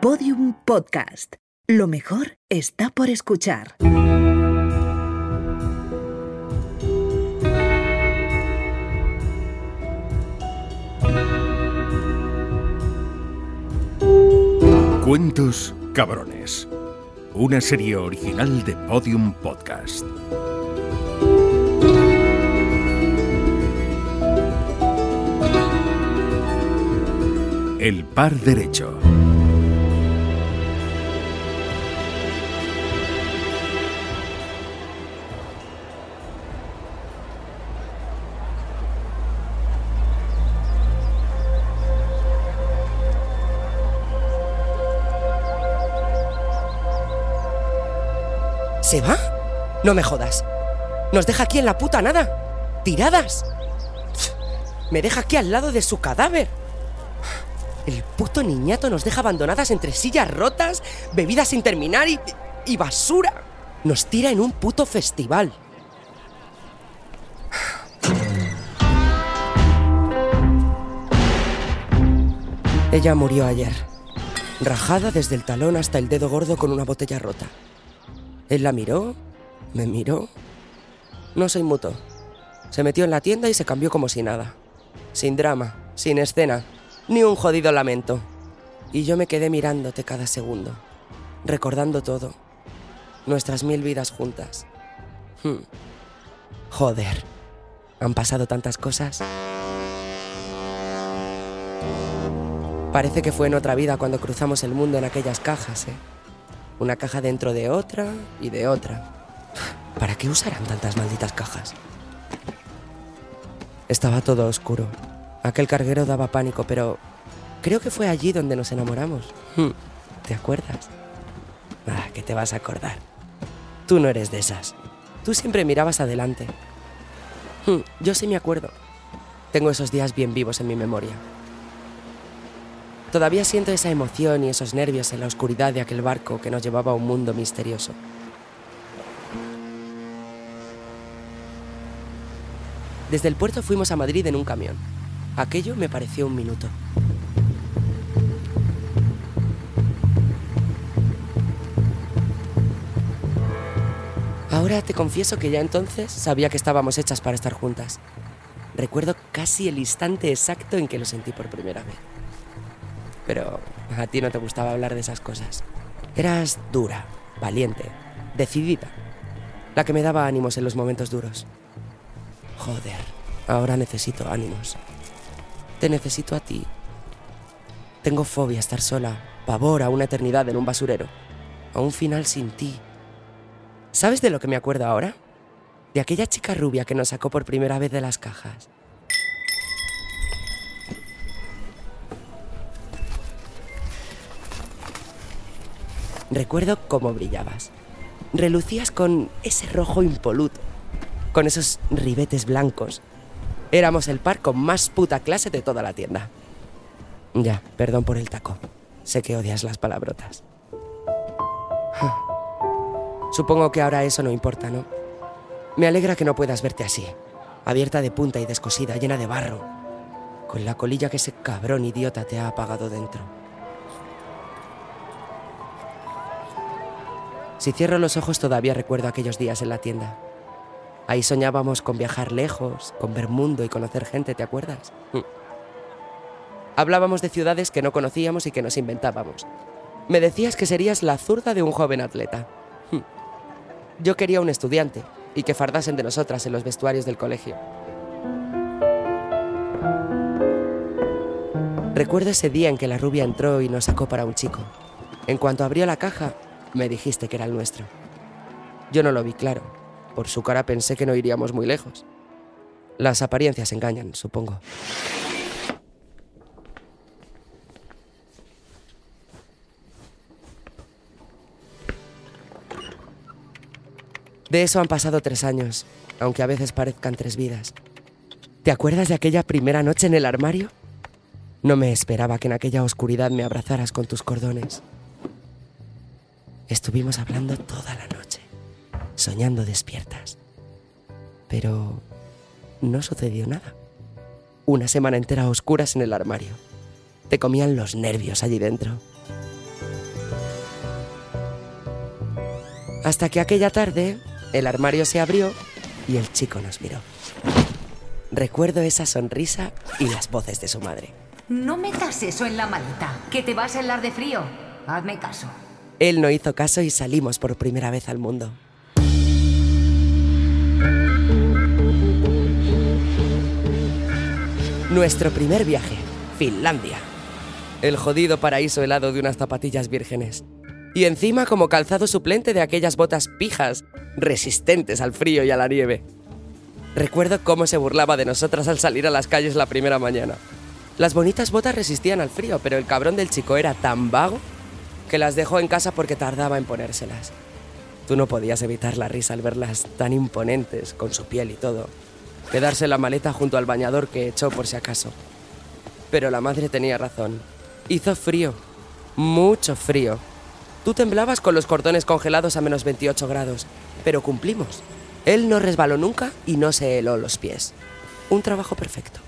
Podium Podcast. Lo mejor está por escuchar. Cuentos Cabrones. Una serie original de Podium Podcast. El par derecho. ¿Se va? No me jodas. Nos deja aquí en la puta nada. Tiradas. Me deja aquí al lado de su cadáver. El puto niñato nos deja abandonadas entre sillas rotas, bebidas sin terminar y, y basura. Nos tira en un puto festival. Ella murió ayer, rajada desde el talón hasta el dedo gordo con una botella rota. Él la miró, me miró. No soy muto. Se metió en la tienda y se cambió como si nada. Sin drama, sin escena, ni un jodido lamento. Y yo me quedé mirándote cada segundo, recordando todo. Nuestras mil vidas juntas. Hmm. Joder, han pasado tantas cosas. Parece que fue en otra vida cuando cruzamos el mundo en aquellas cajas, ¿eh? Una caja dentro de otra y de otra. ¿Para qué usarán tantas malditas cajas? Estaba todo oscuro. Aquel carguero daba pánico, pero creo que fue allí donde nos enamoramos. Hmm, ¿Te acuerdas? Ah, que te vas a acordar. Tú no eres de esas. Tú siempre mirabas adelante. Hmm, Yo sí me acuerdo. Tengo esos días bien vivos en mi memoria. Todavía siento esa emoción y esos nervios en la oscuridad de aquel barco que nos llevaba a un mundo misterioso. Desde el puerto fuimos a Madrid en un camión. Aquello me pareció un minuto. Ahora te confieso que ya entonces sabía que estábamos hechas para estar juntas. Recuerdo casi el instante exacto en que lo sentí por primera vez. Pero a ti no te gustaba hablar de esas cosas. Eras dura, valiente, decidida. La que me daba ánimos en los momentos duros. Joder, ahora necesito ánimos. Te necesito a ti. Tengo fobia a estar sola, pavor a una eternidad en un basurero, a un final sin ti. ¿Sabes de lo que me acuerdo ahora? De aquella chica rubia que nos sacó por primera vez de las cajas. Recuerdo cómo brillabas. Relucías con ese rojo impoluto, con esos ribetes blancos. Éramos el par con más puta clase de toda la tienda. Ya, perdón por el taco. Sé que odias las palabrotas. Supongo que ahora eso no importa, ¿no? Me alegra que no puedas verte así, abierta de punta y descosida, llena de barro, con la colilla que ese cabrón idiota te ha apagado dentro. Si cierro los ojos todavía recuerdo aquellos días en la tienda. Ahí soñábamos con viajar lejos, con ver mundo y conocer gente, ¿te acuerdas? Mm. Hablábamos de ciudades que no conocíamos y que nos inventábamos. Me decías que serías la zurda de un joven atleta. Mm. Yo quería un estudiante y que fardasen de nosotras en los vestuarios del colegio. Recuerdo ese día en que la rubia entró y nos sacó para un chico. En cuanto abrió la caja, me dijiste que era el nuestro. Yo no lo vi claro. Por su cara pensé que no iríamos muy lejos. Las apariencias engañan, supongo. De eso han pasado tres años, aunque a veces parezcan tres vidas. ¿Te acuerdas de aquella primera noche en el armario? No me esperaba que en aquella oscuridad me abrazaras con tus cordones. Estuvimos hablando toda la noche, soñando despiertas. Pero no sucedió nada. Una semana entera a oscuras en el armario. Te comían los nervios allí dentro. Hasta que aquella tarde el armario se abrió y el chico nos miró. Recuerdo esa sonrisa y las voces de su madre. No metas eso en la maleta, que te vas a helar de frío. Hazme caso. Él no hizo caso y salimos por primera vez al mundo. Nuestro primer viaje, Finlandia. El jodido paraíso helado de unas zapatillas vírgenes. Y encima como calzado suplente de aquellas botas pijas, resistentes al frío y a la nieve. Recuerdo cómo se burlaba de nosotras al salir a las calles la primera mañana. Las bonitas botas resistían al frío, pero el cabrón del chico era tan vago que las dejó en casa porque tardaba en ponérselas. Tú no podías evitar la risa al verlas tan imponentes, con su piel y todo. Quedarse la maleta junto al bañador que echó por si acaso. Pero la madre tenía razón. Hizo frío. Mucho frío. Tú temblabas con los cordones congelados a menos 28 grados. Pero cumplimos. Él no resbaló nunca y no se heló los pies. Un trabajo perfecto.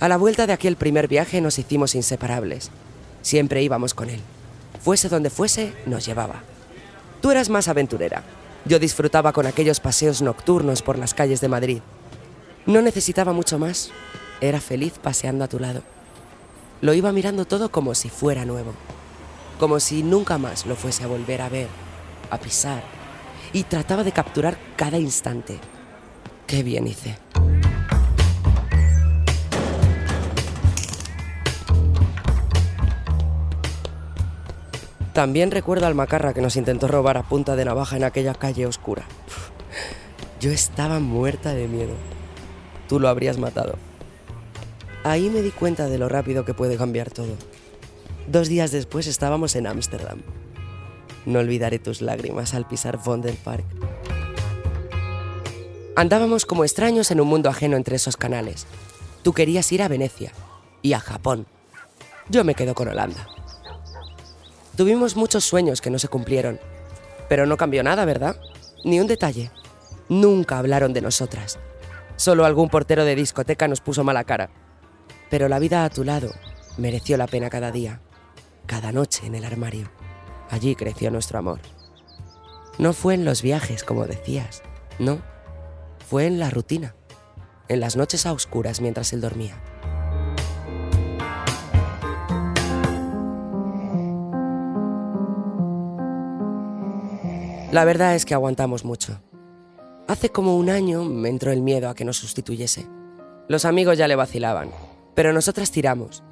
A la vuelta de aquel primer viaje nos hicimos inseparables. Siempre íbamos con él. Fuese donde fuese, nos llevaba. Tú eras más aventurera. Yo disfrutaba con aquellos paseos nocturnos por las calles de Madrid. No necesitaba mucho más. Era feliz paseando a tu lado. Lo iba mirando todo como si fuera nuevo. Como si nunca más lo fuese a volver a ver, a pisar. Y trataba de capturar cada instante. Qué bien hice. También recuerdo al macarra que nos intentó robar a punta de navaja en aquella calle oscura. Yo estaba muerta de miedo. Tú lo habrías matado. Ahí me di cuenta de lo rápido que puede cambiar todo. Dos días después estábamos en Ámsterdam. No olvidaré tus lágrimas al pisar Park. Andábamos como extraños en un mundo ajeno entre esos canales. Tú querías ir a Venecia y a Japón. Yo me quedo con Holanda. Tuvimos muchos sueños que no se cumplieron, pero no cambió nada, ¿verdad? Ni un detalle. Nunca hablaron de nosotras. Solo algún portero de discoteca nos puso mala cara. Pero la vida a tu lado mereció la pena cada día, cada noche en el armario. Allí creció nuestro amor. No fue en los viajes, como decías, no. Fue en la rutina, en las noches a oscuras mientras él dormía. La verdad es que aguantamos mucho. Hace como un año me entró el miedo a que nos sustituyese. Los amigos ya le vacilaban, pero nosotras tiramos.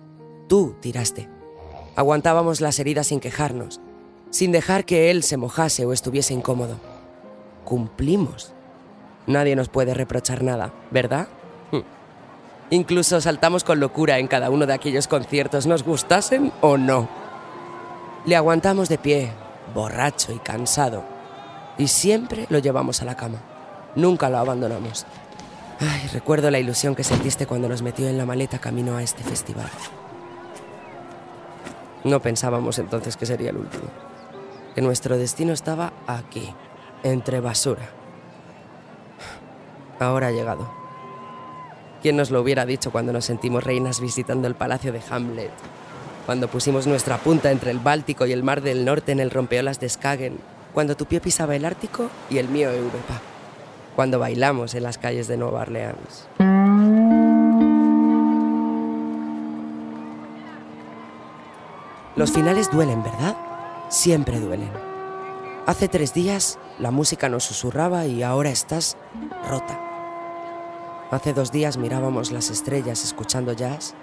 Tú tiraste. Aguantábamos las heridas sin quejarnos, sin dejar que él se mojase o estuviese incómodo. Cumplimos. Nadie nos puede reprochar nada, ¿verdad? Hm. Incluso saltamos con locura en cada uno de aquellos conciertos, nos gustasen o no. Le aguantamos de pie, borracho y cansado y siempre lo llevamos a la cama. Nunca lo abandonamos. Ay, recuerdo la ilusión que sentiste cuando nos metió en la maleta camino a este festival. No pensábamos entonces que sería el último. Que nuestro destino estaba aquí, entre basura. Ahora ha llegado. ¿Quién nos lo hubiera dicho cuando nos sentimos reinas visitando el palacio de Hamlet? Cuando pusimos nuestra punta entre el Báltico y el Mar del Norte en el rompeolas de Skagen cuando tu pie pisaba el Ártico y el mío Europa, cuando bailamos en las calles de Nueva Orleans. Los finales duelen, ¿verdad? Siempre duelen. Hace tres días la música nos susurraba y ahora estás rota. Hace dos días mirábamos las estrellas escuchando jazz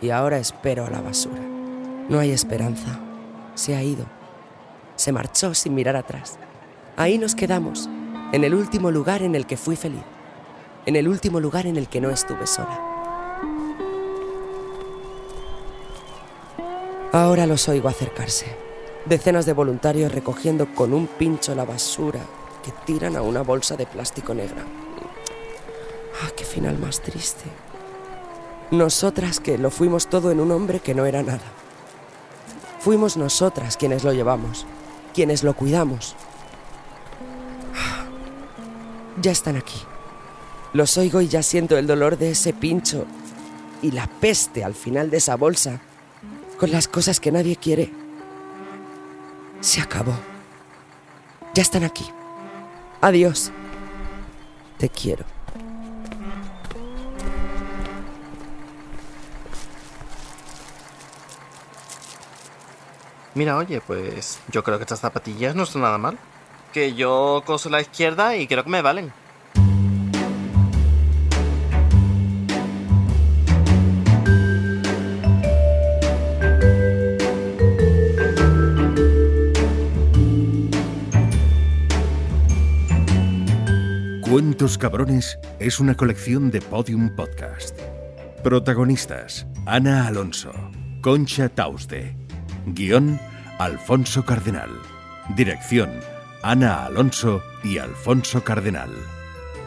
y ahora espero a la basura. No hay esperanza. Se ha ido se marchó sin mirar atrás. Ahí nos quedamos, en el último lugar en el que fui feliz, en el último lugar en el que no estuve sola. Ahora los oigo acercarse, decenas de voluntarios recogiendo con un pincho la basura que tiran a una bolsa de plástico negra. ¡Ah, qué final más triste! Nosotras que lo fuimos todo en un hombre que no era nada. Fuimos nosotras quienes lo llevamos, quienes lo cuidamos. Ya están aquí. Los oigo y ya siento el dolor de ese pincho y la peste al final de esa bolsa con las cosas que nadie quiere. Se acabó. Ya están aquí. Adiós. Te quiero. Mira, oye, pues yo creo que estas zapatillas no son nada mal. Que yo coso la izquierda y creo que me valen. Cuentos Cabrones es una colección de Podium Podcast. Protagonistas: Ana Alonso, Concha Tauste. Guión: Alfonso Cardenal. Dirección: Ana Alonso y Alfonso Cardenal.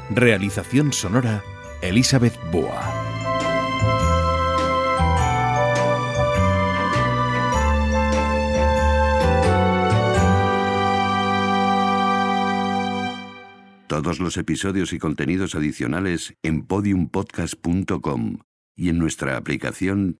Realización sonora: Elizabeth Boa. Todos los episodios y contenidos adicionales en podiumpodcast.com y en nuestra aplicación